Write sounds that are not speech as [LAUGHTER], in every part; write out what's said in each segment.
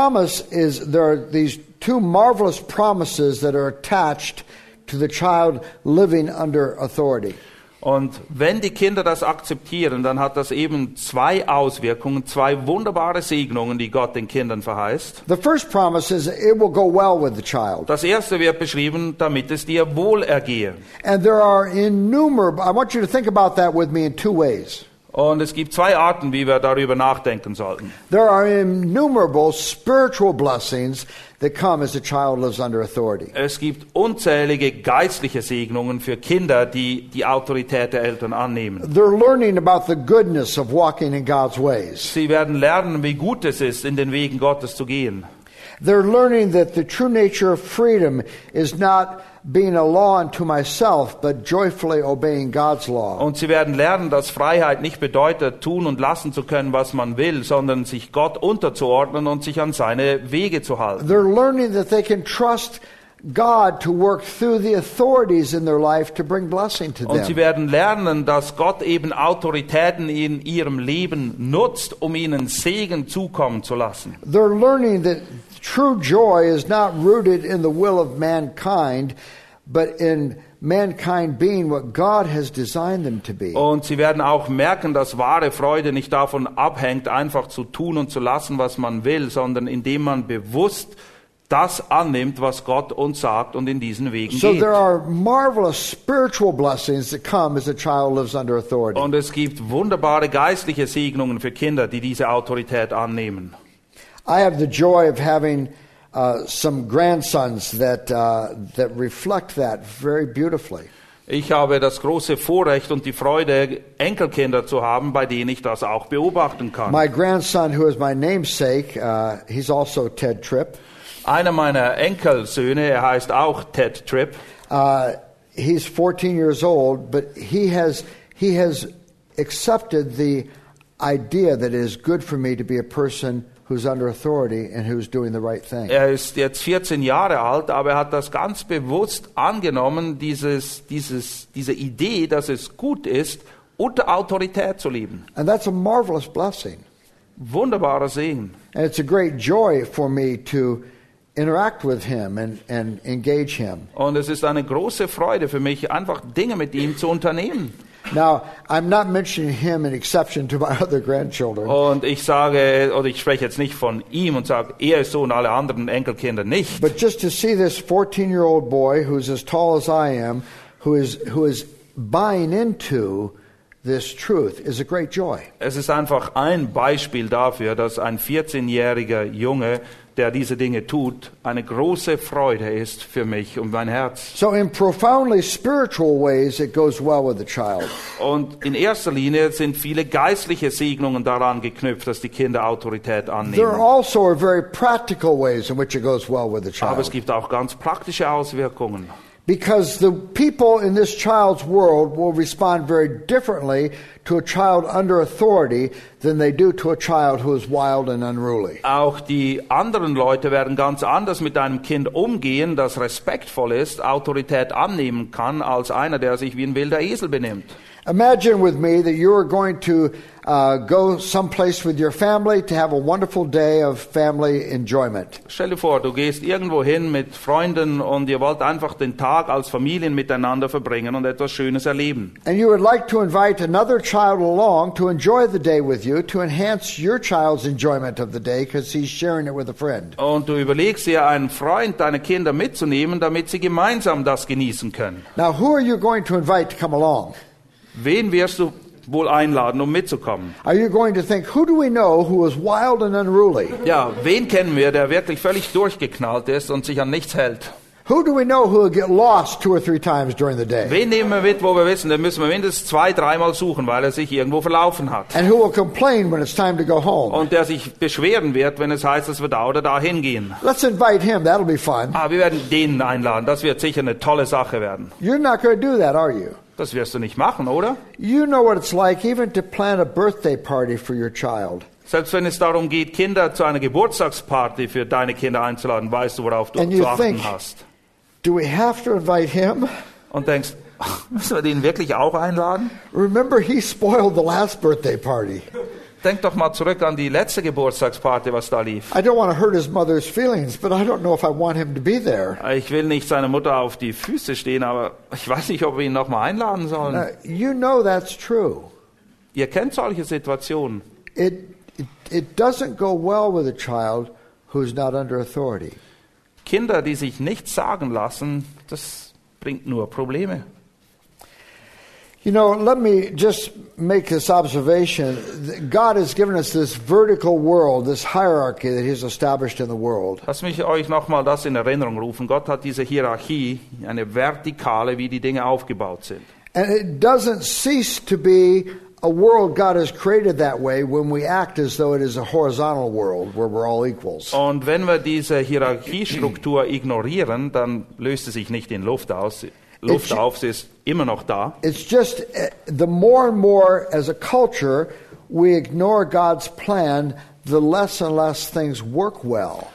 Promise is there are these two marvelous promises that are attached to the child living under authority. Und wenn die Kinder das akzeptieren, dann hat das eben zwei Auswirkungen, zwei wunderbare Segnungen, die Gott den Kindern verheißt. The first promise is it will go well with the child. Das erste wird beschrieben, damit es dir wohl ergehe. And there are innumerable, I want you to think about that with me in two ways. Und es gibt zwei Arten, wie wir darüber nachdenken sollten. There are innumerable spiritual blessings that come as a child lives under authority. Es gibt unzählige geistliche Segnungen für Kinder, die die Autorität der Eltern annehmen. They're learning about the goodness of walking in God's ways. Sie werden lernen, wie gut es ist, in den Wegen Gottes zu gehen. They're learning that the true nature of freedom is not being a law unto myself, but joyfully obeying God's law. Und sie werden lernen, dass Freiheit nicht bedeutet, tun und lassen zu können, was man will, sondern sich Gott unterzuordnen und sich an seine Wege zu halten. They're learning that they can trust God to work through the authorities in their life to bring blessing to Und sie them. werden lernen, dass Gott eben Autoritäten in ihrem Leben nutzt, um ihnen Segen zukommen zu lassen. They're learning that true joy is not rooted in the will of mankind, but in mankind being what God has designed them to be. Und sie werden auch merken, dass wahre Freude nicht davon abhängt, einfach zu tun und zu lassen, was man will, sondern indem man bewusst das annimmt, was Gott uns sagt und in diesen Wegen So geht. there are marvelous spiritual blessings that come as a child lives under authority. Und es gibt wunderbare geistliche Segnungen für Kinder, die diese Autorität annehmen. I have the joy of having uh, some grandsons that uh, that reflect that very beautifully. Ich habe das große Vorrecht und die Freude, Enkelkinder zu haben, bei denen ich das auch beobachten kann. My grandson, who is my namesake, uh, he's also Ted Tripp. Einer meiner Enkelsöhne, er heißt auch Ted Tripp, Uh, he's 14 years old, but he has he has accepted the idea that it is good for me to be a person who's under authority and who's doing the right thing. er ist jetzt 14 Jahre alt, aber er hat das ganz bewusst angenommen, dieses, dieses, diese Idee, dass es gut ist, unter Autorität zu leben. And that's a marvelous blessing. Wunderbarer Segen. And it's a great joy for me to interact with him and, and engage him. Und es ist eine große Freude für mich, einfach Dinge mit ihm zu unternehmen. Now, I'm not mentioning him in exception to my [LAUGHS] other grandchildren. Und ich sage, oder ich spreche jetzt nicht von ihm und sage, er ist so und alle anderen Enkelkinder nicht. But just to see this 14 year old boy who's as tall as I am, who is, who is buying into this truth, is a great joy. Es ist einfach ein Beispiel dafür, dass ein 14-jähriger Junge, der diese Dinge tut, eine große Freude ist für mich und mein Herz. So, in profoundly spiritual ways, it goes well with the child. Und in erster Linie sind viele geistliche Segnungen daran geknüpft, dass die Kinder Autorität There are annehmen. also are very practical ways in which it goes well with the Aber es child. gibt auch ganz praktische Auswirkungen. Because the people in this child's world will respond very differently to a child under authority than they do to a child who is wild and unruly. Auch die anderen Leute werden ganz anders mit einem Kind umgehen, das respektvoll ist, Autorität annehmen kann, als einer, der sich wie ein wilder Esel benimmt. Imagine with me that you are going to uh, go someplace with your family to have a wonderful day of family enjoyment. Stell dir vor, du gehst irgendwo hin mit Freunden und ihr wollt einfach den Tag als Familien miteinander verbringen und etwas Schönes erleben. And you would like to invite another child along to enjoy the day with you to enhance your child's enjoyment of the day because he's sharing it with a friend. Und du überlegst dir, einen Freund, deine Kinder mitzunehmen, damit sie gemeinsam das genießen können. Now, who are you going to invite to come along? Wen wirst du wohl einladen, um mitzukommen? Are you going to think, who do we know who is wild and unruly? Ja, wen kennen wir, der wirklich völlig durchgeknallt ist und sich an nichts hält? Who do we know who will get lost two or three times during the day? Wen nehmen wir mit, wo wir wissen, den müssen wir mindestens zwei, dreimal suchen, weil er sich irgendwo verlaufen hat? And who will complain when it's time to go home? Und der sich beschweren wird, wenn es heißt, dass wir da oder da hingehen. Let's invite him. That'll be fun. Ah, wir werden den einladen. Das wird sicher eine tolle Sache werden. You're not going to do that, are you? Das wirst du nicht machen, oder? You know what it's like even to plan a birthday party for your child. Selbst wenn es darum geht, Kinder zu einer Geburtstagsparty für deine Kinder einzuladen, weißt du, worauf du And zu achten think- hast. Do we have to invite him? Und denkst, [LAUGHS] müssen wir den wirklich auch einladen? Remember, he spoiled the last birthday party. Denk doch mal zurück an die letzte Geburtstagsparty, was da lief. I don't want to hurt his mother's feelings, but I don't know if I want him to be there. Ich will nicht seiner Mutter auf die Füße stehen, aber ich weiß nicht, ob wir ihn nochmal einladen sollen. Uh, you know that's true. Ihr kennt solche Situationen. It, it, it doesn't go well with a child who's not under authority. Kinder, die sich nichts sagen lassen, das bringt nur Probleme. You know, let me just make this observation. God has given us this vertical world, this hierarchy that He's established in the world. Lass mich euch nochmal das in Erinnerung rufen. Gott hat diese Hierarchie, eine vertikale, wie die Dinge aufgebaut sind. And it doesn't cease to be a world God has created that way when we act as though it is a horizontal world where we're all equals. Und wenn wir diese Hierarchiestruktur ignorieren, dann löst sie sich nicht in Luft aus. Luft auf, sie ist immer noch da. It's just uh, the more and more as a culture we ignore God's plan, the less and less things work well.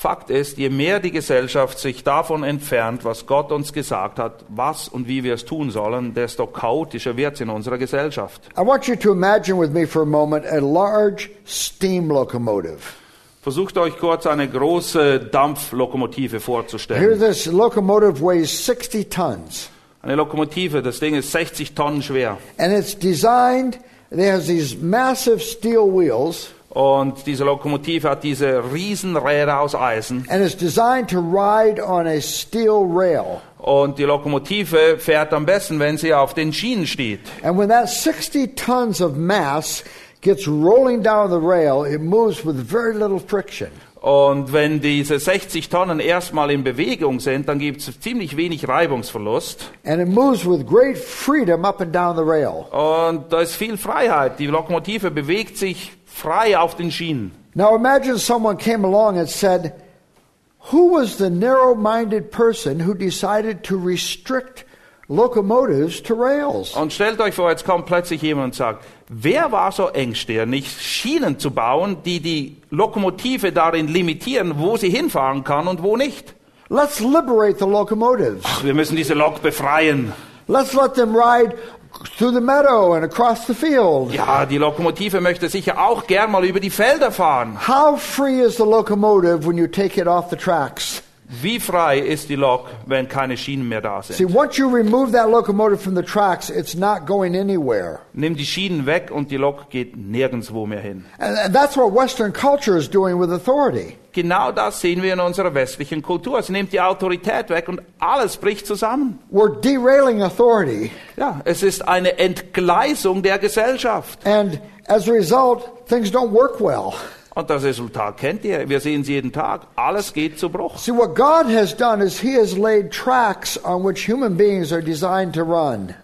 Fakt ist, je mehr die Gesellschaft sich davon entfernt, was Gott uns gesagt hat, was und wie wir es tun sollen, desto chaotischer wird es in unserer Gesellschaft. I want you to imagine with me for a moment a large steam locomotive. Versucht euch kurz eine große Dampflokomotive Here, vorzustellen. this locomotive weighs 60 tons, Eine Lokomotive, das Ding ist 60 Tonnen schwer. and it's designed. It has these massive steel wheels, Und diese Lokomotive hat diese Riesenräder aus Eisen. and it's designed to ride on a steel rail. Und die Lokomotive fährt am besten, wenn sie auf den Schienen steht. And when that 60 tons of mass gets rolling down the rail, it moves with very little friction. Und wenn diese 60 Tonnen erstmal in Bewegung sind, dann gibt es ziemlich wenig Reibungsverlust. And it moves with great freedom up and down the rail. Und da ist viel Freiheit. Die Lokomotive bewegt sich frei auf den Schienen. Now imagine someone came along and said, Who was the narrow minded person who decided to restrict locomotives to rails? Und stellt euch vor, jetzt kommt plötzlich jemand und sagt, wer war so engstirnig, Schienen zu bauen, die die Lokomotive darin limitieren, wo sie hinfahren kann und wo nicht? Let's liberate the locomotives. Ach, wir müssen diese Lok befreien. Let's let them ride through the meadow and across the field. Ja, die Lokomotive möchte sicher auch gern mal über die Felder fahren. How free is the locomotive when you take it off the tracks? Wie frei ist die Lok, wenn keine Schienen mehr da See, sind? once you remove that locomotive from the tracks, it's not going anywhere. Nimm die Schienen weg und die Lok geht nirgendwo mehr hin. And that's what Western culture is doing with authority. Genau das sehen wir in unserer westlichen Kultur. Sie nimmt die Autorität weg und alles bricht zusammen. We're derailing authority. Ja, es ist eine Entgleisung der Gesellschaft. And as a result, things don't work well. Und das Resultat kennt ihr. Wir sehen es jeden Tag. Alles geht zu Bruch. See, what God has done is He has laid tracks on which human beings are designed to run.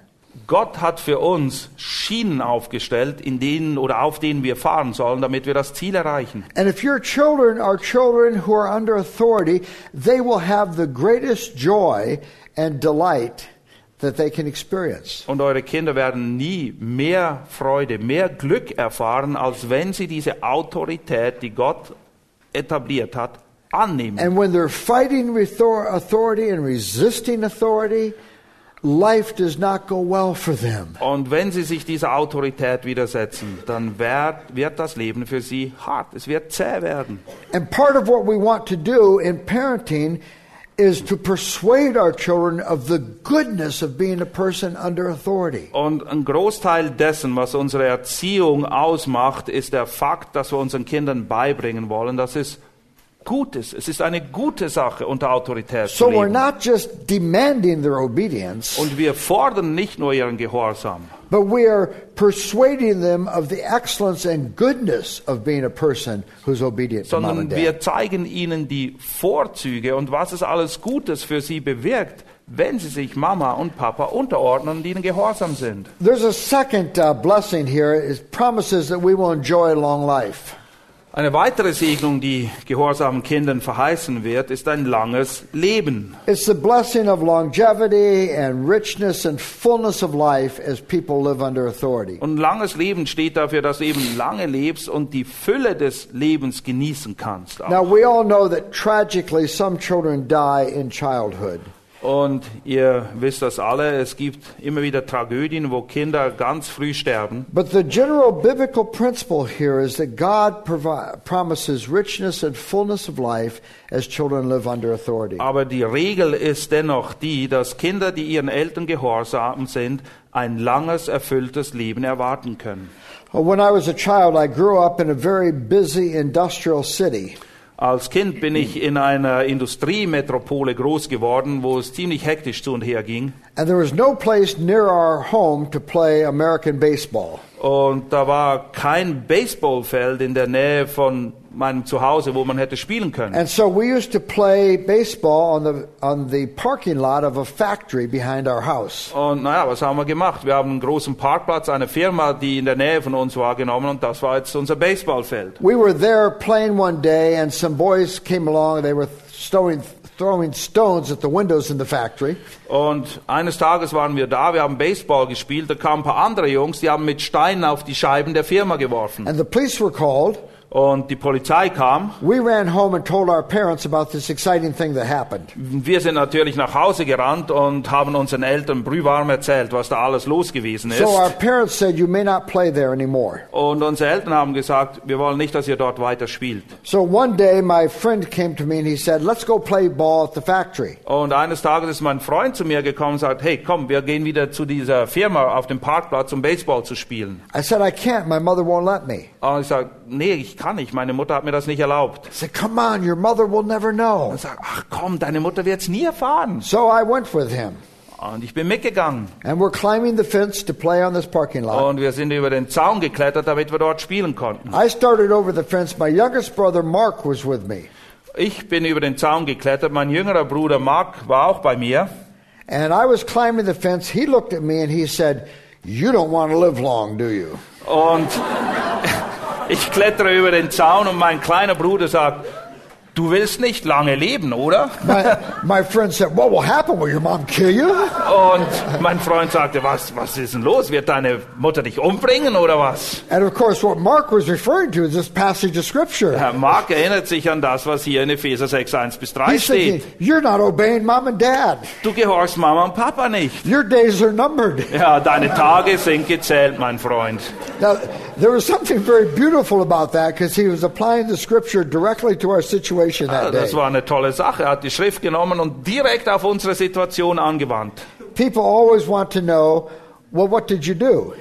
Gott hat für uns Schienen aufgestellt, in denen oder auf denen wir fahren sollen, damit wir das Ziel erreichen. And if your children are children who are under authority, they will have the greatest joy and delight that they can experience. Und eure Kinder werden nie mehr Freude, mehr Glück erfahren, als wenn sie diese Autorität, die Gott etabliert hat, annehmen. And when they're fighting with author- authority and resisting authority, life does not go well for them. Und wenn sie sich dieser Autorität widersetzen, dann wird, wird das Leben für sie hart. Es wird zäh werden. And part of what we want to do in parenting is to persuade our children of the goodness of being a person under authority. Und ein Großteil dessen, was unsere Erziehung ausmacht, ist der Fakt, dass wir unseren Kindern beibringen wollen, dass es gut ist. Es ist eine gute Sache, unter Autorität So zu we're leben. not just demanding their obedience, Und wir fordern nicht nur ihren Gehorsam, but we are persuading them of the excellence and goodness of being a person who's obedient to mom sondern and dad. wir zeigen ihnen die Vorzüge und was es alles Gutes für sie bewirkt, wenn sie sich Mama und Papa unterordnen und ihnen gehorsam sind. There's a second uh, blessing here. It promises that we will enjoy a long life. Eine weitere Segnung, die gehorsamen Kindern verheißen wird, ist ein langes Leben. It's the blessing of longevity and richness and fullness of life as people live under authority. Und langes Leben steht dafür, dass du eben lange lebst und die Fülle des Lebens genießen kannst. Now, we all know that tragically some children die in childhood. Und ihr wisst das alle, es gibt immer wieder Tragödien, wo Kinder ganz früh sterben. But the general biblical principle here is that God promises richness and fullness of life as children live under authority. Aber die Regel ist dennoch die, dass Kinder, die ihren Eltern gehorsam sind, ein langes, erfülltes Leben erwarten können. When I was a child, I grew up in a very busy industrial city. Als Kind bin ich in einer Industriemetropole groß geworden, wo es ziemlich hektisch zu und her ging. And there was no place near our home to play American baseball. Und da war kein Baseballfeld in der Nähe von meinem Zuhause, wo man hätte spielen können. And so we used to play baseball on the, on the parking lot of a factory behind our house. Und naja, was haben wir gemacht? Wir haben einen großen Parkplatz, eine Firma, die in der Nähe von uns war, genommen und das war jetzt unser Baseballfeld. We were there playing one day, and some boys came along. They were throwing, throwing stones at the windows in the factory. Und eines Tages waren wir da, wir haben Baseball gespielt, da kamen ein paar andere Jungs, die haben mit Steinen auf die Scheiben der Firma geworfen. And the police were called. Und die Polizei kam. We ran home and told our parents about this exciting thing that happened. Wir sind natürlich nach Hause gerannt und haben unseren Eltern brühwarm erzählt, was da alles los gewesen ist. So our parents said, You may not play there anymore. Und unsere Eltern haben gesagt, wir wollen nicht, dass ihr dort weiter spielt. So one day, my friend came to me and he said, Let's go play ball at the factory. Und eines Tages ist mein Freund zu mir gekommen und sagt, hey, komm, wir gehen wieder zu dieser Firma auf dem Parkplatz, um Baseball zu spielen. I said, I can't. My mother won't let me. Und ich sage, nee, ich kann nicht, meine Mutter hat mir das nicht erlaubt. I said, Come on, your mother will never know. Und sagt, ach komm, deine Mutter wird's nie erfahren. So I went with him. Und ich bin mitgegangen. And we're climbing the fence to play on this parking lot. Und wir sind über den Zaun geklettert, damit wir dort spielen konnten. I started over the fence. My youngest brother, Mark, was with me. Ich bin über den Zaun geklettert, mein jüngerer Bruder Mark war auch bei mir. And I was climbing the fence. He looked at me and he said, You don't want to live long, do you? Und ich klettere über den Zaun und mein kleiner Bruder sagt, du willst nicht lange leben, oder? My, my friend said, What will happen? Will your mom kill you? Und mein Freund sagte, was, was ist denn los? Wird deine Mutter dich umbringen oder was? And of course, what Mark was referring to is this passage of Scripture. Herr Mark erinnert sich an das, was hier in Epheser 6, 1 bis 3 He's thinking, steht. You're not obeying mom and dad. Du gehorchst Mama und Papa nicht. Your days are numbered. Ja, deine Tage sind gezählt, mein Freund. Now, there was something very beautiful about that because he was applying the Scripture directly to our situation that day. Das war eine tolle Sache. Er hat die Schrift genommen und direkt auf unsere Situation angewandt. People always want to know, Well, what did you do?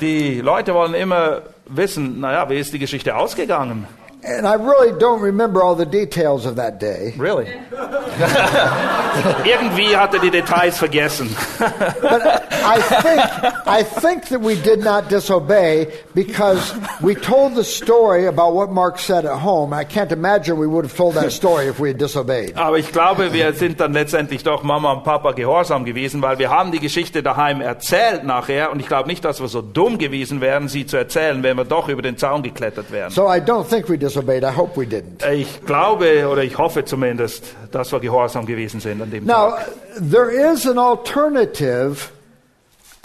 Die Leute wollen immer wissen, naja, wie ist die Geschichte ausgegangen? And I really don't remember all the details of that day. Really? [LAUGHS] Irgendwie hat er die Details vergessen. [LAUGHS] But I think, I think that we did not disobey because we told the story about what Mark said at home. I can't imagine we would have told that story if we had disobeyed. Aber ich glaube, wir sind dann letztendlich doch Mama und Papa gehorsam gewesen, weil wir haben die Geschichte daheim erzählt nachher und ich glaube nicht, dass wir so dumm gewesen wären, sie zu erzählen, wenn wir doch über den Zaun geklettert wären. So I don't think we disobeyed. I hope we didn't. Ich glaube oder ich hoffe zumindest, dass wir gehorsam gewesen sind an dem Now, Tag. there is an alternative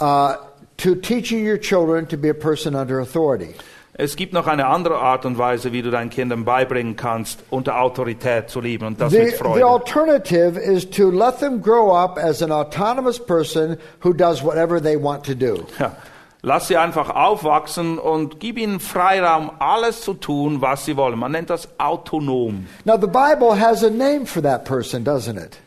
uh, to teaching your children to be a person under authority. Es gibt noch eine andere Art und Weise, wie du deinen Kindern beibringen kannst, unter Autorität zu leben und das The, mit the Freude. alternative is to let them grow up as an autonomous person who does whatever they want to do. Ja. Lass sie einfach aufwachsen und gib ihnen Freiraum, alles zu tun, was sie wollen. Man nennt das autonom. Now, the Bible has a name for that person, doesn't it?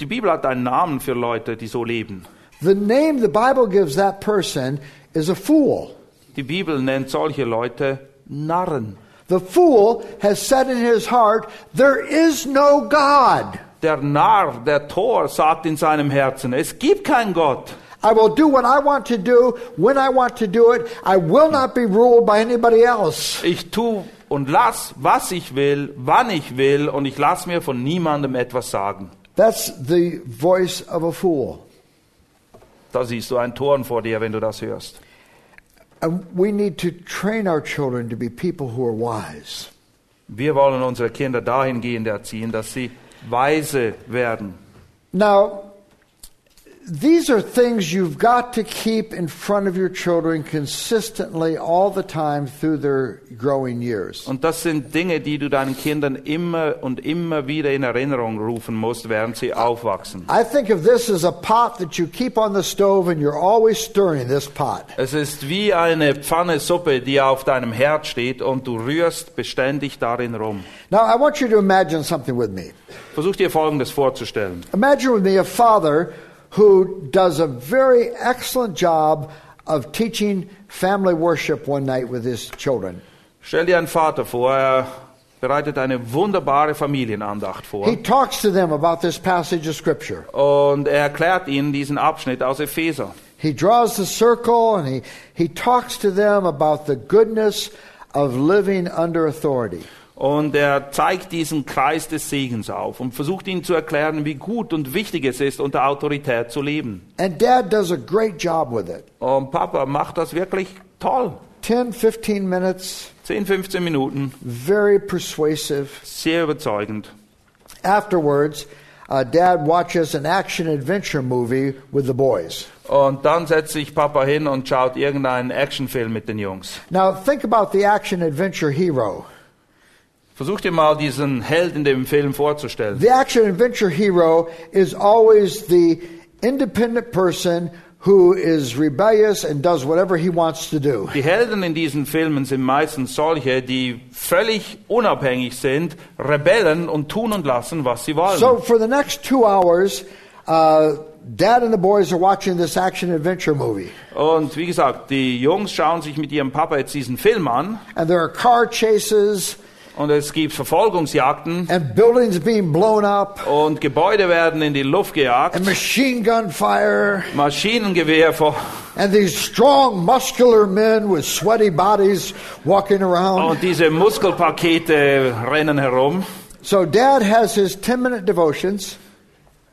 Die Bibel hat einen Namen für Leute, die so leben. The name the Bible gives that person is a fool. Die Bibel nennt solche Leute Narren. The fool has said in his heart, There is no God. Der Narr, der Tor, sagt in seinem Herzen, es gibt keinen Gott. I will do what I want to do when I want to do it. I will not be ruled by anybody else. Ich tu und lass, was ich will, wann ich will, und ich lass mir von niemandem etwas sagen. That's the voice of a fool. Da siehst du ein Tor vor dir, wenn du das hörst. And we need to train our children to be people who are wise. Wir wollen unsere Kinder dahingehend erziehen, dass sie weise werden. Now, these are things you've got to keep in front of your children consistently all the time through their growing years. Und das sind Dinge, die du deinen Kindern immer und immer wieder in Erinnerung rufen musst, während sie aufwachsen. I think of this as a pot that you keep on the stove and you're always stirring this pot. Es ist wie eine Pfanne Suppe, die auf deinem Herd steht und du rührst beständig darin rum. Now, I want you to imagine something with me. Versuch dir Folgendes vorzustellen. Imagine with me a father who does a very excellent job of teaching family worship one night with his children. Stell dir einen Vater vor, er bereitet eine wunderbare Familienandacht vor He talks to them about this passage of Scripture. und er erklärt ihnen diesen Abschnitt aus Epheser. He draws the circle and he, he talks to them about the goodness of living under authority. Und er zeigt diesen Kreis des Segens auf und versucht ihnen zu erklären, wie gut und wichtig es ist, unter Autorität zu leben. And dad does a great job with it. Und Papa macht das wirklich toll. 10, 15 minutes, 10, 15 Minuten, very persuasive. sehr überzeugend. Afterwards, uh, dad watches an action adventure movie with the boys. Und dann setzt sich Papa hin und schaut irgendeinen Actionfilm mit den Jungs. Now, think about the action adventure hero. Versuch dir mal diesen Held in dem Film vorzustellen. The action adventure hero is always the independent person who is rebellious and does whatever he wants to do. Die Helden in diesen Filmen sind meistens solche, die völlig unabhängig sind, Rebellen und tun und lassen, was sie wollen. So, for the next two hours, uh, dad and the boys are watching this action adventure movie. Und wie gesagt, die Jungs schauen sich mit ihrem Papa jetzt diesen Film an And there are car chases und es gibt Verfolgungsjagden and buildings being blown up und Gebäude werden in die Luft gejagt, and machine gun fire Maschinengewehr vor and these strong, muscular men with sweaty bodies walking around. und diese Muskelpakete rennen herum. So, dad has his 10 minute devotions,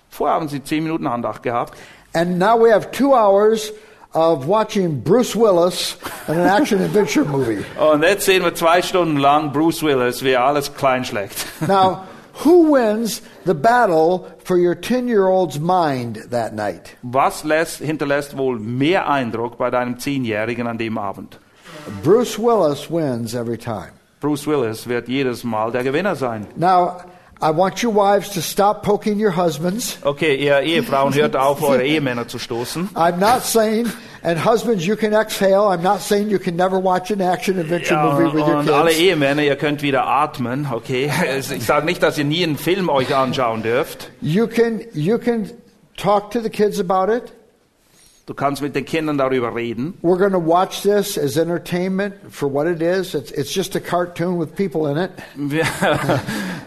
Vorher haben sie zehn Minuten Andacht gehabt. and now we have two hours of watching Bruce Willis in an action adventure movie. [LAUGHS] Und jetzt sehen wir zwei Stunden lang Bruce Willis, wie er alles klein schlägt. [LAUGHS] Now, who wins the battle for your 10 year old's mind that night? Was lässt, hinterlässt wohl mehr Eindruck bei deinem Zehnjährigen an dem Abend? Bruce Willis wins every time. Bruce Willis wird jedes Mal der Gewinner sein. Now, I want your wives to stop poking your husbands. Okay, ihr Ehefrauen, hört auf, eure Ehemänner zu stoßen. I'm not saying, and husbands, you can exhale. I'm not saying you can never watch an action adventure Ja, movie with your und alle kids. Ehemänner, ihr könnt wieder atmen, okay? [LAUGHS] Ich sage nicht, dass ihr nie einen Film euch anschauen dürft. You can, you can talk to the kids about it. Du kannst mit den Kindern darüber reden. We're going to watch this as entertainment for what it is. It's, it's just a cartoon with people in it. [LAUGHS]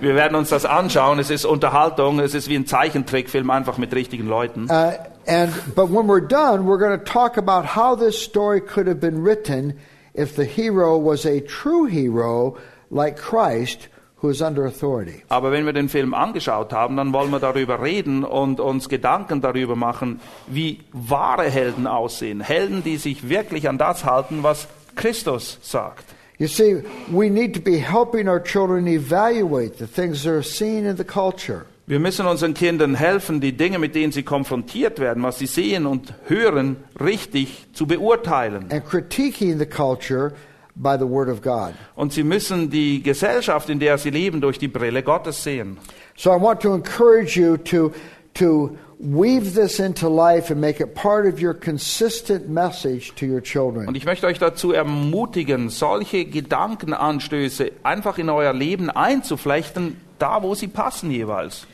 Wir, werden uns das anschauen. Es ist Unterhaltung. Es ist wie ein Zeichentrickfilm, einfach mit richtigen Leuten. Uh, and but when we're done, we're going to talk about how this story could have been written if the hero was a true hero like Christ, who is under authority. Aber wenn wir den Film angeschaut haben, dann wollen wir darüber reden und uns Gedanken darüber machen, wie wahre Helden aussehen. Helden, die sich wirklich an das halten, was Christus sagt. You see, we need to be helping our children evaluate the things they're seeing in the culture. Wir müssen unseren Kindern helfen, die Dinge, mit denen sie konfrontiert werden, was sie sehen und hören, richtig zu beurteilen. and critiquing the culture by the Word of God. Und sie müssen die Gesellschaft, in der sie leben, durch die Brille Gottes sehen. So I want to encourage you to, to weave this into life and make it part of your consistent message to your Und children. ich möchte euch dazu ermutigen, solche Gedankenanstöße einfach in euer Leben einzuflechten, da wo sie passen jeweils.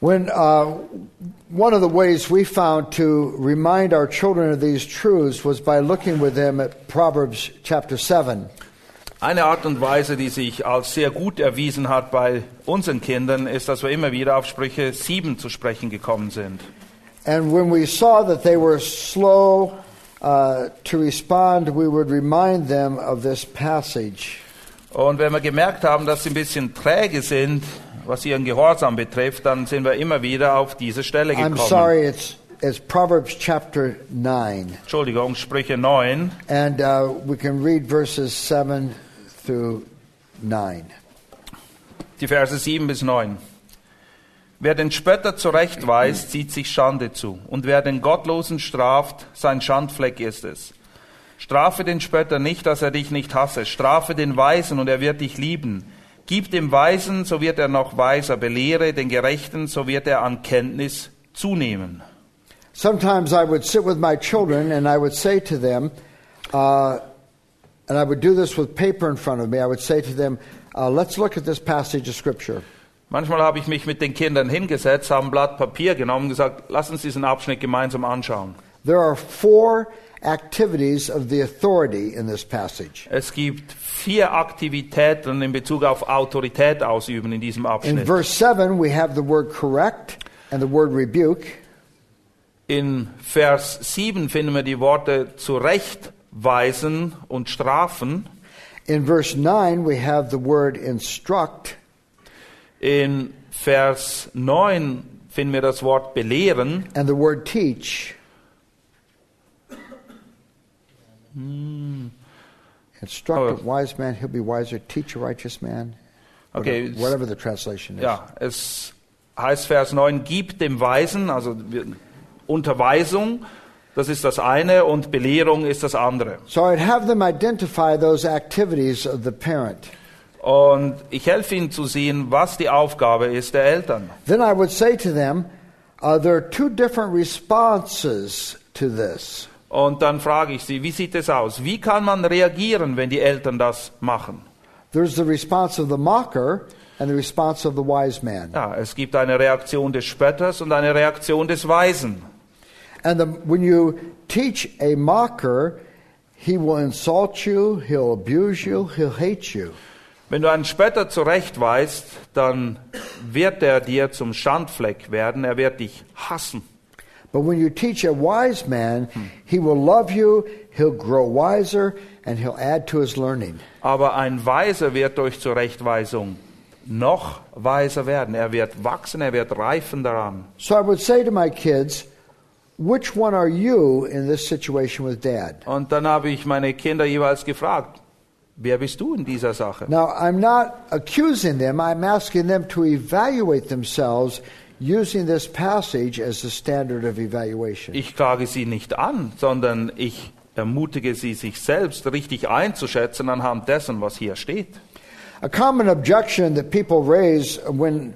When uh, one of the ways we found to remind our children of these truths was by looking with them at Proverbs chapter 7. Eine Art und Weise, die sich als sehr gut erwiesen hat bei unseren Kindern, ist, dass wir immer wieder auf Sprüche 7 zu sprechen gekommen sind. And when we saw that they were slow uh, to respond, we would remind them of this passage. Und wenn wir gemerkt haben, dass sie ein bisschen träge sind, was ihren Gehorsam betrifft, dann sind wir immer wieder auf diese Stelle I'm gekommen. sorry, it's, it's Proverbs chapter 9. Entschuldigung, Sprüche 9. And uh, we can read verses 7 through 9. Die Verse 7 bis 9. Wer den Spötter zurechtweist, zieht sich Schande zu. Und wer den Gottlosen straft, sein Schandfleck ist es. Strafe den Spötter nicht, dass er dich nicht hasse. Strafe den Weisen und er wird dich lieben. Gib dem Weisen, so wird er noch weiser. Belehre den Gerechten, so wird er an Kenntnis zunehmen. Sometimes I would sit with my children and I would say to them, uh, and I would do this with paper in front of me, I would say to them, uh, let's look at this passage of Scripture. Manchmal habe ich mich mit den Kindern hingesetzt, habe ein Blatt Papier genommen und gesagt, lass uns diesen Abschnitt gemeinsam anschauen. There are four activities of the authority in this passage. Es gibt vier Aktivitäten in Bezug auf Autorität ausüben in diesem In Abschnitt. verse 7, we have the word correct and the word rebuke. In Vers 7 finden wir die Worte zurechtweisen und strafen. In verse 9, we have the word instruct. In Vers 9 finden wir das Wort belehren. and the word teach. Instruct Oh. a wise man, he'll be wiser. Teach a righteous man. Okay, Whatever, whatever the translation is. Ja, es heißt Vers 9, gib dem Weisen, also Unterweisung, das ist das eine, und Belehrung ist das andere. So I'd have them identify those activities of the parent. Und ich helfe ihnen zu sehen, was die Aufgabe ist der Eltern. Then I would say to them, uh, there are two different responses to this. Und dann frage ich sie, wie sieht es aus? Wie kann man reagieren, wenn die Eltern das machen? There's the response of the mocker and the response of the wise man. Ja, es gibt eine Reaktion des Spötters und eine Reaktion des Weisen. And the, when you teach a mocker, he will insult you, he'll abuse you, he'll hate you. Wenn du einen Spötter zurechtweist, dann wird er dir zum Schandfleck werden, er wird dich hassen. But when you teach a wise man, he will love you, he'll grow wiser, and he'll add to his learning. Aber ein Weiser wird durch Zurechtweisung noch weiser werden. Er wird wachsen, er wird reifen daran. So I would say to my kids, which one are you in this situation with dad? Und dann habe ich meine Kinder jeweils gefragt, wer bist du in dieser Sache? Now, I'm not accusing them, I'm asking them to evaluate themselves using this passage as the standard of evaluation. Ich klage sie nicht an, sondern ich ermutige sie, sich selbst richtig einzuschätzen anhand dessen, was hier steht. A common objection that people raise when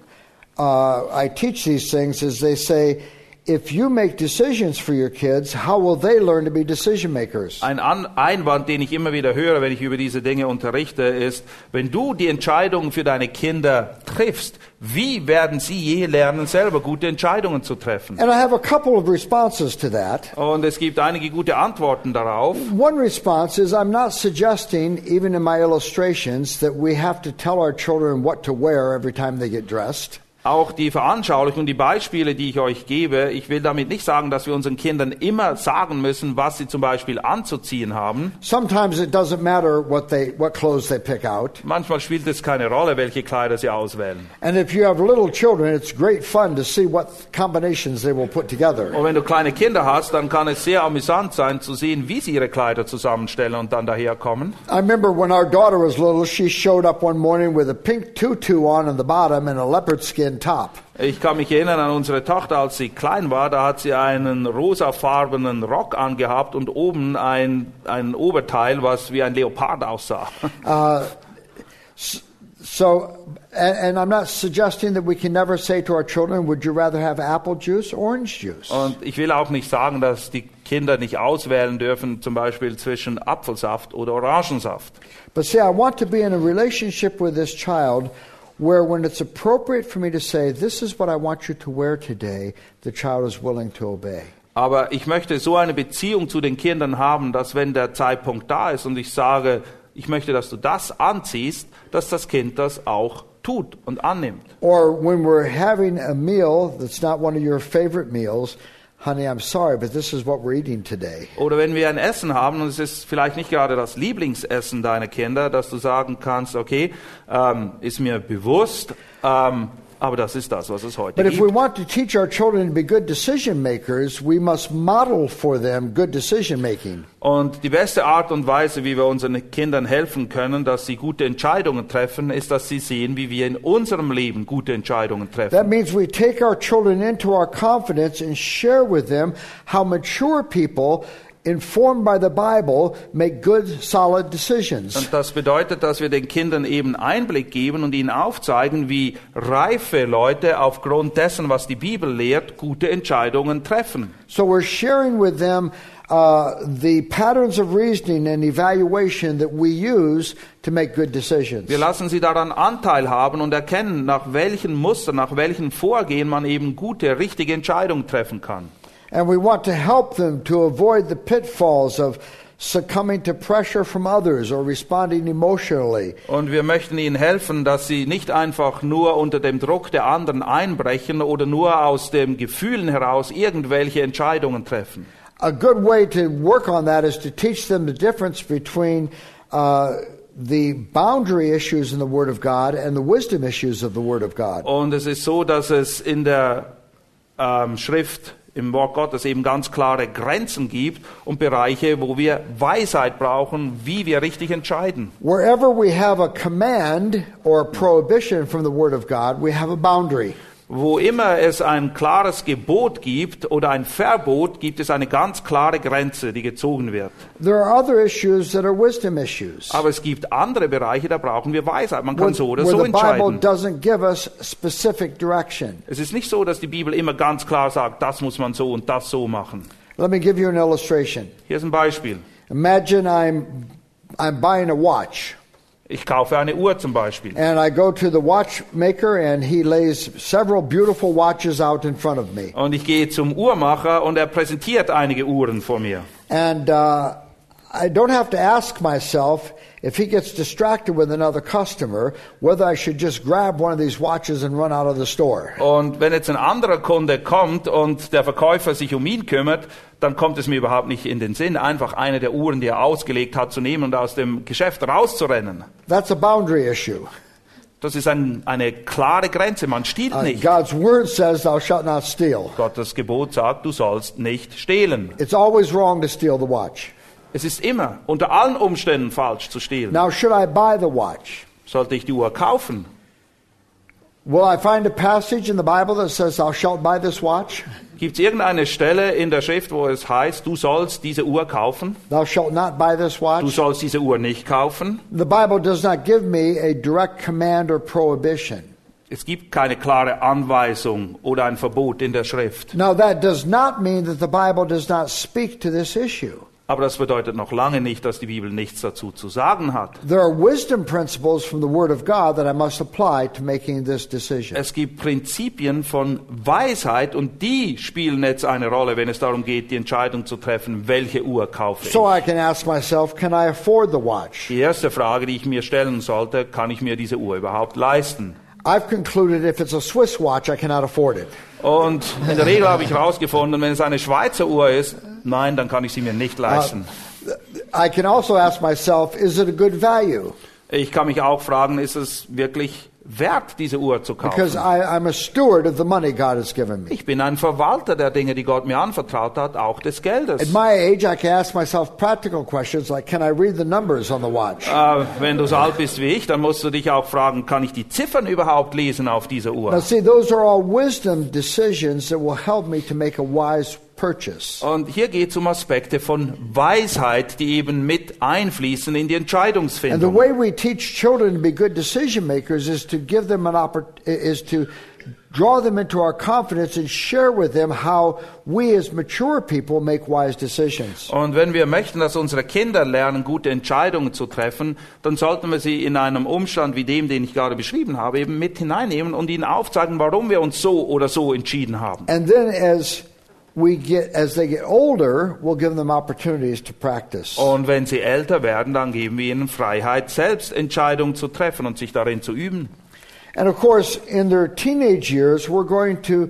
uh, I teach these things is they say, if you make decisions for your kids, how will they learn to be decision makers? Ein An Einwand, den ich immer wieder höre, wenn ich über diese Dinge unterrichte, ist, wenn du die Entscheidungen für deine Kinder triffst, wie werden sie je lernen, selber gute Entscheidungen zu treffen? And I have a couple of responses to that. Und es gibt einige gute Antworten darauf. One response is I'm not suggesting, even in my illustrations, that we have to tell our children what to wear every time they get dressed. Auch die Veranschaulichung, die Beispiele, die ich euch gebe, ich will damit nicht sagen, dass wir unseren Kindern immer sagen müssen, was sie zum Beispiel anzuziehen haben. Sometimes it doesn't matter what, they, what clothes they pick out. Manchmal spielt es keine Rolle, welche Kleider sie auswählen. And if you have little children, it's great fun to see what combinations they will put together. Und wenn du kleine Kinder hast, dann kann es sehr amüsant sein zu sehen, wie sie ihre Kleider zusammenstellen und dann daherkommen. I remember when our daughter was little, she showed up one morning with a pink tutu on in the bottom and a leopard skin alien top. Ich kann mich erinnern an unsere Tochter, als sie klein war, da hat sie einen rosafarbenen Rock angehabt und oben ein, ein Oberteil, was wie ein Leopard aussah. [LAUGHS] So, and, and I'm not suggesting that we can never say to our children, would you rather have apple juice or orange juice? Und ich will auch nicht sagen, dass die Kinder nicht auswählen dürfen, zum Beispiel zwischen Apfelsaft oder Orangensaft. But see, I want to be in a relationship with this child where when it's appropriate for me to say, this is what I want you to wear today, the child is willing to obey. Aber ich möchte so eine Beziehung zu den Kindern haben, dass wenn der Zeitpunkt da ist und ich sage, ich möchte, dass du das anziehst, dass das Kind das auch tut und annimmt. Or when we're having a meal that's not one of your favorite meals, honey, I'm sorry, but this is what we're eating today. Oder wenn wir ein Essen haben und es ist vielleicht nicht gerade das Lieblingsessen deiner Kinder, dass du sagen kannst, okay, ähm, ist mir bewusst, ähm, aber das ist das, was es heute But if we gibt. want to teach our children to be good decision makers, we must model for them good decision making. Und die beste Art und Weise, wie wir unseren Kindern helfen können, dass sie gute Entscheidungen treffen, ist, dass sie sehen, wie wir in unserem Leben gute Entscheidungen That treffen. means we take our children into our confidence and share with them how mature people, informed by the Bible, make good, solid decisions. Und das bedeutet, dass wir den Kindern eben Einblick geben und ihnen aufzeigen, wie reife Leute aufgrund dessen, was die Bibel lehrt, gute Entscheidungen treffen. So we're sharing with them uh, the patterns of reasoning and evaluation that we use to make good decisions. Wir lassen sie daran Anteil haben und erkennen, nach welchen Mustern, nach welchen Vorgehen man eben gute, richtige Entscheidungen treffen kann. And we want to help them to avoid the pitfalls of succumbing to pressure from others or responding emotionally. Und wir möchten ihnen helfen, dass sie nicht einfach nur unter dem Druck der anderen einbrechen oder nur aus dem Gefühlen heraus irgendwelche Entscheidungen treffen. A good way to work on that is to teach them the difference between uh, the boundary issues in the Word of God and the wisdom issues of the Word of God. Und es ist so, dass es in der ähm, Schrift, im Wort Gottes eben ganz klare Grenzen gibt und Bereiche, wo wir Weisheit brauchen, wie wir richtig entscheiden. Wherever we have a command or a prohibition from the Word of God, we have a boundary. Wo immer es ein klares Gebot gibt oder ein Verbot, gibt es eine ganz klare Grenze, die gezogen wird. There are other issues that are wisdom issues. Aber es gibt andere Bereiche, da brauchen wir Weisheit. Man kann Where, so oder so the Bible entscheiden. doesn't give us specific direction. Es ist nicht so, dass die Bibel immer ganz klar sagt, das muss man so und das so machen. Let me give you an illustration. Hier ist ein Beispiel. Imagine I'm, I'm buying a watch. Ich kaufe eine Uhr zum Beispiel. And I go to the watchmaker, and he lays several beautiful watches out in front of me. Und ich gehe zum Uhrmacher und er präsentiert einige Uhren vor mir. And uh, I don't have to ask myself if he gets distracted with another customer whether I should just grab one of these watches and run out of the store. Und wenn jetzt ein anderer Kunde kommt und der Verkäufer sich um ihn kümmert, dann kommt es mir überhaupt nicht in den Sinn, einfach eine der Uhren, die er ausgelegt hat, zu nehmen und aus dem Geschäft rauszurennen. That's a boundary issue. Das ist ein, eine klare Grenze. Man stiehlt Uh, nicht. God's word says, Thou shalt not steal. Gottes Gebot sagt, du sollst nicht stehlen. It's always wrong to steal the watch. Es ist immer unter allen Umständen falsch zu stehlen. Now, should I buy the watch? Sollte ich die Uhr kaufen? Will I find a passage in the Bible that says, Thou shalt buy this watch? Gibt es irgendeine Stelle in der Schrift, wo es heißt, du sollst diese Uhr kaufen? Thou shalt not buy this Du watch? sollst diese Uhr nicht kaufen? The Bible does not give me a direct command or prohibition. Es gibt keine klare Anweisung oder ein Verbot in der Schrift. Now, that does not mean that the Bible does not speak to this issue. Aber das bedeutet noch lange nicht, dass die Bibel nichts dazu zu sagen hat. There are wisdom principles from the Word of God that I must apply to making this decision. Es gibt Prinzipien von Weisheit und die spielen jetzt eine Rolle, wenn es darum geht, die Entscheidung zu treffen, welche Uhr kaufe ich. So I can ask myself, can I afford the watch? Die erste Frage, die ich mir stellen sollte, kann ich mir diese Uhr überhaupt leisten? I've concluded if it's a Swiss watch, I cannot afford it. Und in der Regel habe ich herausgefunden, wenn es eine Schweizer Uhr ist, nein, dann kann ich sie mir nicht leisten. I can also ask myself, is it a good value? Ich kann mich auch fragen, ist es wirklich wert, diese Uhr zu because kaufen. I, I'm a steward of the money God has given me. Ich bin ein Verwalter der Dinge, die Gott mir anvertraut hat, auch des At Geldes. my age, I can ask myself practical questions like, can I read the numbers on the watch? Äh, wenn du so alt bist wie ich, dann musst du dich auch fragen, kann ich die Ziffern überhaupt lesen auf dieser Now, Uhr? see, those are all wisdom decisions that will help me to make a wise purchase. Und hier geht es um Aspekte von Weisheit, die eben mit einfließen in die And the Entscheidungsfindung. way we teach children to be good decision makers is to give them an is to draw them into our confidence and share with them how we as mature people make wise decisions. Und wenn wir möchten, dass unsere Kinder lernen, gute Entscheidungen zu treffen, dann sollten wir sie in einem Umstand wie dem, den ich gerade beschrieben habe, eben mit hineinnehmen und ihnen aufzeigen, warum wir uns so oder so entschieden haben. And then as we get as they get older, we'll give them opportunities to practice. Und wenn sie älter werden, dann geben wir ihnen Freiheit, selbst Entscheidungen zu treffen und sich darin zu üben. And of course, in their teenage years, we're going to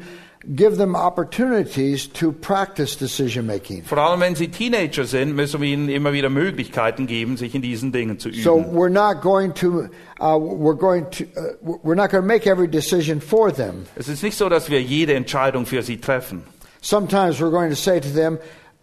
give them opportunities to practice decision making. Vor allem wenn sie Teenager sind, müssen wir ihnen immer wieder Möglichkeiten geben, sich in diesen Dingen zu üben. So we're not going to uh, we're going to uh, we're not going to make every decision for them. es ist nicht so, dass wir jede Entscheidung für sie treffen. Sometimes we're going to say to them,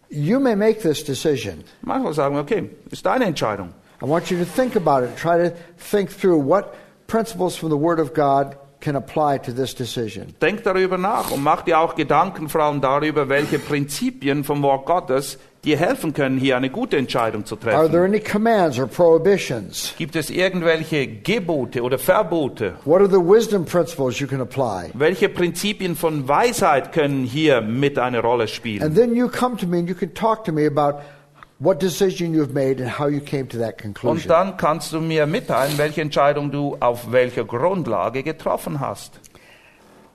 "You may make this decision. Manchmal sagen wir, okay, ist deine Entscheidung. I want you to think about it. Try to think through what principles from the Word of God can apply to this decision." Denk darüber nach und mach dir auch Gedanken vor allem darüber, welche Prinzipien vom Wort Gottes dir helfen können, hier eine gute Entscheidung zu Are there treffen. any commands or prohibitions? Gibt es irgendwelche Gebote oder Verbote? What are the wisdom principles you can apply? Welche Prinzipien von Weisheit können hier mit eine Rolle And spielen? then you come to me and you can talk to me about what decision you've made and how you came to that Und conclusion. dann kannst du mir mitteilen, welche Entscheidung du auf welcher Grundlage getroffen hast.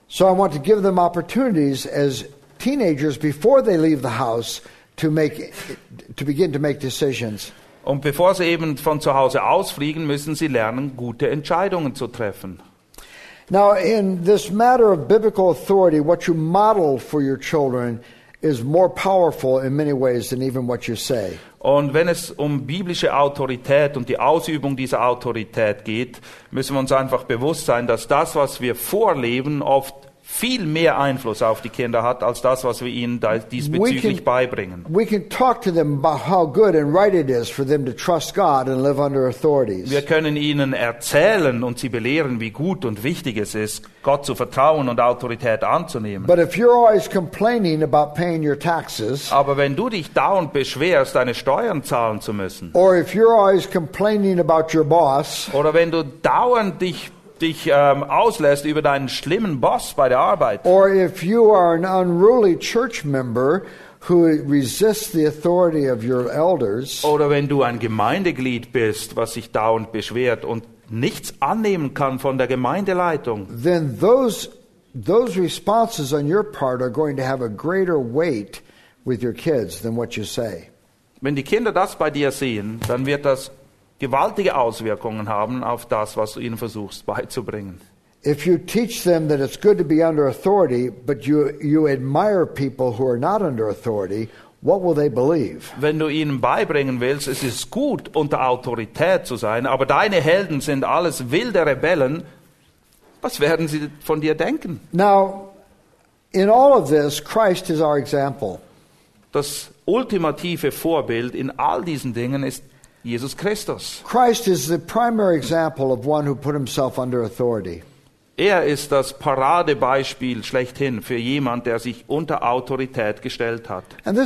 So I want to give them opportunities as teenagers before they leave the house to make to begin to make decisions. Und bevor sie eben von zu Hause ausfliegen, müssen sie lernen, gute Entscheidungen zu treffen. Now, in this matter of biblical authority, what you model for your children is more powerful in many ways than even what you say. Und wenn es um biblische Autorität und die Ausübung dieser Autorität geht, müssen wir uns einfach bewusst sein, dass das, was wir vorleben, oft viel mehr Einfluss auf die Kinder hat, als das, was wir ihnen diesbezüglich beibringen. we can talk to them about how good and right it is for them to trust God and live under authorities. Wir können ihnen erzählen und sie belehren, wie gut und wichtig es ist, Gott zu vertrauen und Autorität anzunehmen. But if you're always complaining about paying your taxes, Aber wenn du dich dauernd beschwerst, deine Steuern zahlen zu müssen, or if you're always complaining about your boss, oder wenn du dauernd dich, dich ähm, auslässt über deinen schlimmen Boss bei der Arbeit, or if you are an unruly church member who resists the authority of your elders, oder wenn du ein Gemeindeglied bist, was sich dauernd beschwert und nichts annehmen kann von der Gemeindeleitung, then those those responses on your part are going to have a greater weight with your kids than what you say. wenn die Kinder das bei dir sehen, dann wird das gewaltige Auswirkungen haben auf das, was du ihnen versuchst beizubringen. If you teach them that it's good to be under authority, but you you admire people who are not under authority, what will they believe? Wenn du ihnen beibringen willst, es ist gut, unter Autorität zu sein, aber deine Helden sind alles wilde Rebellen, was werden sie von dir denken? Now, in all of this, Christ is our example. Das ultimative Vorbild in all diesen Dingen ist Jesus Christus. Christ is the primary example of one who put himself under authority. Er ist das Paradebeispiel schlechthin für jemand, der sich unter Autorität gestellt hat. Und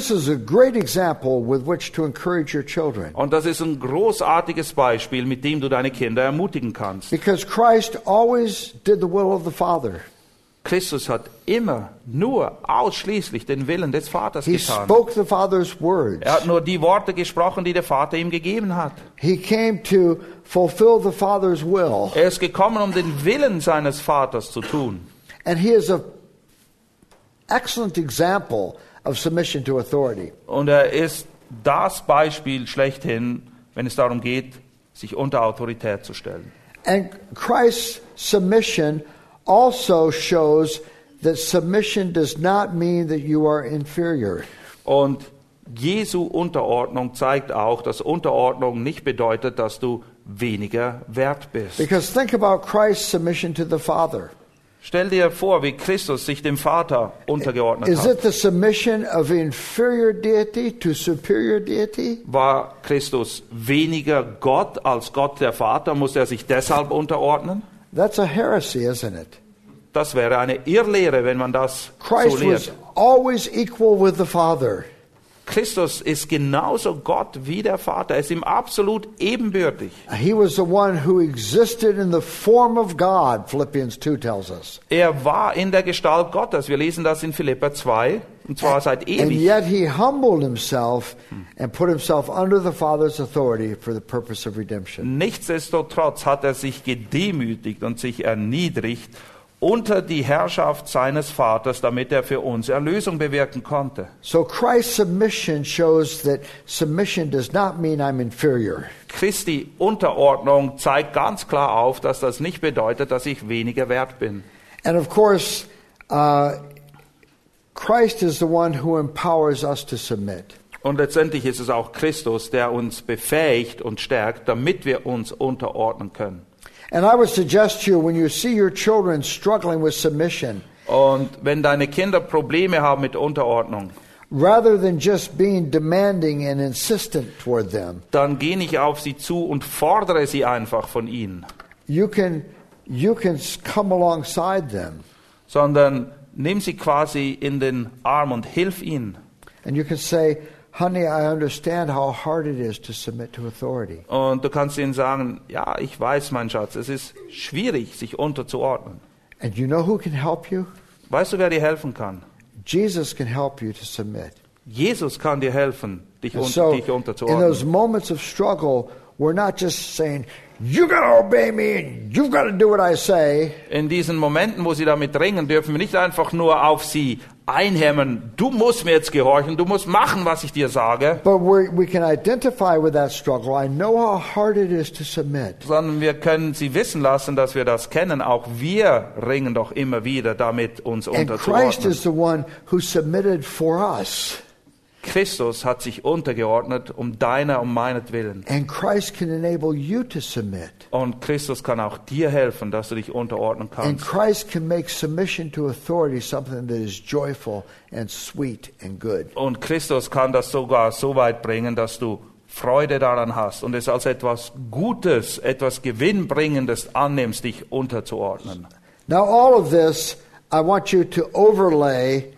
das ist ein großartiges Beispiel, mit dem du deine Kinder ermutigen kannst. Because Christ always did the will of the Father. Christus hat immer nur ausschließlich den Willen des Vaters He getan. spoke the Father's words. Er hat nur die Worte gesprochen, die der Vater ihm gegeben hat. He came to fulfill the Father's will. Er ist gekommen, um den Willen seines Vaters zu tun. And he is an excellent example of submission to authority. Und er ist das Beispiel schlechthin, wenn es darum geht, sich unter Autorität zu stellen. And Christ's submission also shows that submission does not mean that you are inferior. Und Jesu Unterordnung zeigt auch, dass Unterordnung nicht bedeutet, dass du weniger wert bist. Because think about Christ's submission to the Father. Stell dir vor, wie Christus sich dem Vater untergeordnet Is hat. it the submission of inferior deity to superior deity? War Christus weniger Gott als Gott der Vater? Muss er sich deshalb unterordnen? That's a heresy, isn't it? Das wäre eine Irrlehre, wenn man das so Christ was lehrt. always equal with the Father. Christus ist genauso Gott wie der Vater. Er ist ihm absolut ebenbürtig. He was the one who existed in the form of God, Philippians 2 tells us. Er war in der Gestalt Gottes. Wir lesen das in Philipper 2, und zwar seit And ewig. yet he humbled himself and put himself under the Father's authority for the purpose of redemption. Nichtsdestotrotz hat er sich gedemütigt und sich erniedrigt unter die Herrschaft seines Vaters, damit er für uns Erlösung bewirken konnte. So Christ's submission shows that submission does not mean I'm inferior. Christi Unterordnung zeigt ganz klar auf, dass das nicht bedeutet, dass ich weniger wert bin. And of course, uh, Christ is the one who empowers us to submit. Und letztendlich ist es auch Christus, der uns befähigt und stärkt, damit wir uns unterordnen können. And I would suggest to you when you see your children struggling with submission, Und wenn deine Kinder Probleme haben mit Unterordnung, rather than just being demanding and insistent toward them, dann geh nicht auf sie zu und fordere sie einfach von ihnen, you can you can come alongside them sondern nimm sie quasi in den Arm und hilf ihnen. and you can say, "Honey, I understand how hard it is to submit to authority. Und du kannst ihnen sagen, ja, ich weiß, mein Schatz, es ist schwierig, sich unterzuordnen. And you know who can help you? Weißt du, wer dir helfen kann? Jesus can help you to submit. Jesus kann dir helfen, dich, un so, dich in unterzuordnen. those moments of struggle, we're not just saying, "You got to obey me and you've got to do what I say." In diesen Momenten, wo sie damit ringen, dürfen wir nicht einfach nur auf sie einhämmern, du musst mir jetzt gehorchen, du musst machen, was ich dir sage, But we can identify with that struggle. I know how hard it is to submit. sondern wir können sie wissen lassen, dass wir das kennen. Auch wir ringen doch immer wieder damit, uns And Christ is the one who submitted for us. Christus hat sich untergeordnet um deiner, um meinetwillen. And Christ can enable you to submit. Und Christus kann auch dir helfen, dass du dich unterordnen And kannst. Christ can make submission to authority something that is joyful and sweet and good. Und Christus kann das sogar so weit bringen, dass du Freude daran hast und es als etwas Gutes, etwas Gewinnbringendes annimmst, dich unterzuordnen. Now, all of this, I want you to overlay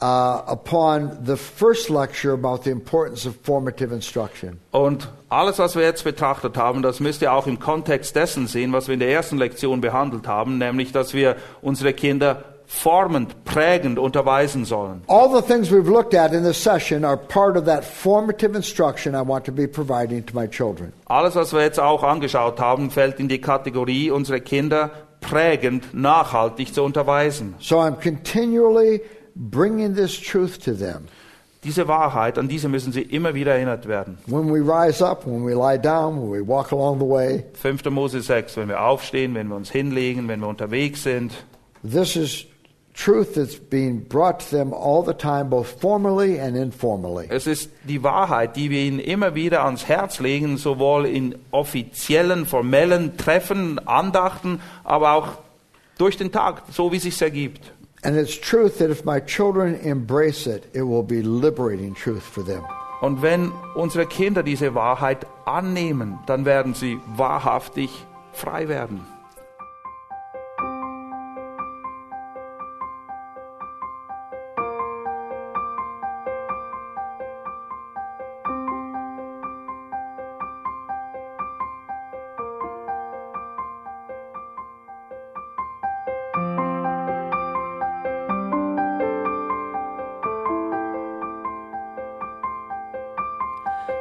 uh, upon the first lecture about the importance of formative instruction. Und alles, was wir jetzt betrachtet haben, das müsst ihr auch im Kontext dessen sehen, was wir in der ersten Lektion behandelt haben, nämlich, dass wir unsere Kinder formend, prägend unterweisen sollen. All the things we've looked at in this session are part of that formative instruction I want to be providing to my children. Alles, was wir jetzt auch angeschaut haben, fällt in die Kategorie, unsere Kinder prägend, nachhaltig zu unterweisen. So I'm continually bringing this truth to them. Diese Wahrheit, an diese müssen sie immer wieder erinnert werden. When we rise up, when we lie down, when we walk along the way, 5. Mose 6, wenn wir aufstehen, wenn wir uns hinlegen, wenn wir unterwegs sind. this is truth that's being brought to them all the time, both formally and informally. Es ist die Wahrheit, die wir ihnen immer wieder ans Herz legen, sowohl in offiziellen, formellen Treffen, Andachten, aber auch durch den Tag, so wie es sich ergibt. And it's truth that if my children embrace it, it will be liberating truth for them. Und wenn unsere Kinder diese Wahrheit annehmen, dann werden sie wahrhaftig frei werden.